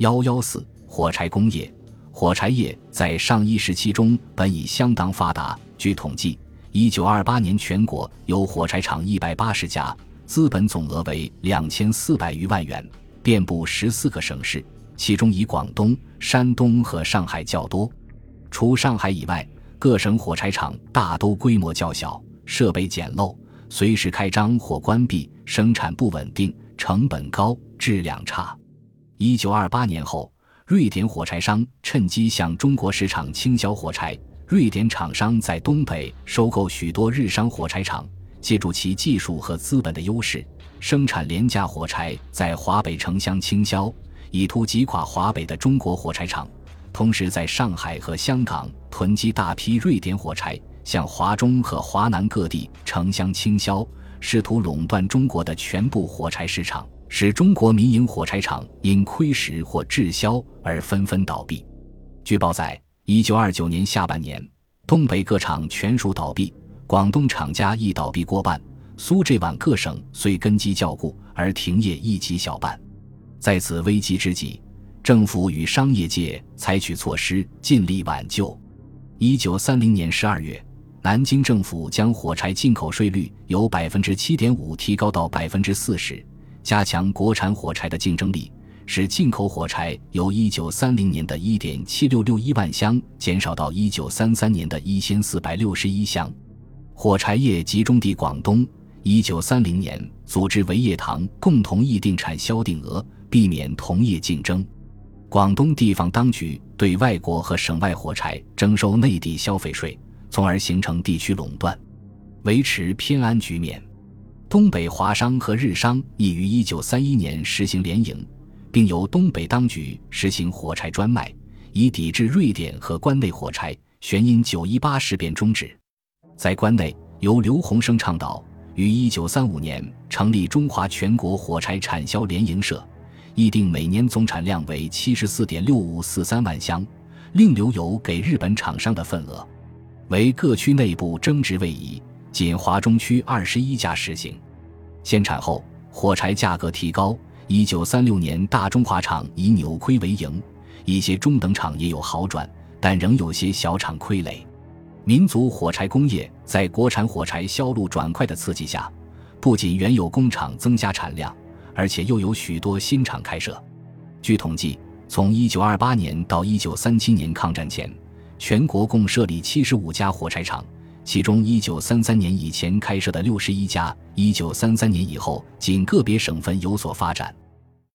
幺幺四火柴工业，火柴业在上一时期中本已相当发达。据统计，一九二八年全国有火柴厂一百八十家，资本总额为两千四百余万元，遍布十四个省市，其中以广东、山东和上海较多。除上海以外，各省火柴厂大都规模较小，设备简陋，随时开张或关闭，生产不稳定，成本高，质量差。一九二八年后，瑞典火柴商趁机向中国市场倾销火柴。瑞典厂商在东北收购许多日商火柴厂，借助其技术和资本的优势，生产廉价火柴，在华北城乡倾销，以图击垮华北的中国火柴厂。同时，在上海和香港囤积大批瑞典火柴，向华中和华南各地城乡倾销，试图垄断中国的全部火柴市场，使中国民营火柴厂因亏蚀或滞销而纷纷倒闭。据报载，一九二九年下半年，东北各厂全数倒闭，广东厂家亦倒闭过半。苏浙皖各省虽根基较固，而停业亦极小半。在此危机之际，政府与商业界采取措施，尽力挽救。一九三零年十二月，南京政府将火柴进口税率由百分之七点五提高到百分之四十，加强国产火柴的竞争力，使进口火柴由一九三零年的一点七六六一万箱减少到一九三三年的一千四百六十一箱。火柴业集中地广东，一九三零年组织维业堂共同议定产销定额，避免同业竞争。广东地方当局对外国和省外火柴征收内地消费税，从而形成地区垄断，维持偏安局面。东北华商和日商亦于一九三一年实行联营，并由东北当局实行火柴专卖，以抵制瑞典和关内火柴。旋因九一八事变终止。在关内，由刘洪生倡导，于一九三五年成立中华全国火柴产销联营社。议定每年总产量为七十四点六五四三万箱，另留有给日本厂商的份额，为各区内部争执位移。仅华中区二十一家实行。限产后，火柴价格提高。一九三六年，大中华厂以扭亏为盈，一些中等厂也有好转，但仍有些小厂亏累。民族火柴工业在国产火柴销路转快的刺激下，不仅原有工厂增加产量。而且又有许多新厂开设。据统计，从1928年到1937年抗战前，全国共设立七十五家火柴厂，其中一九三三年以前开设的六十一家一九三三年以后仅个别省份有所发展。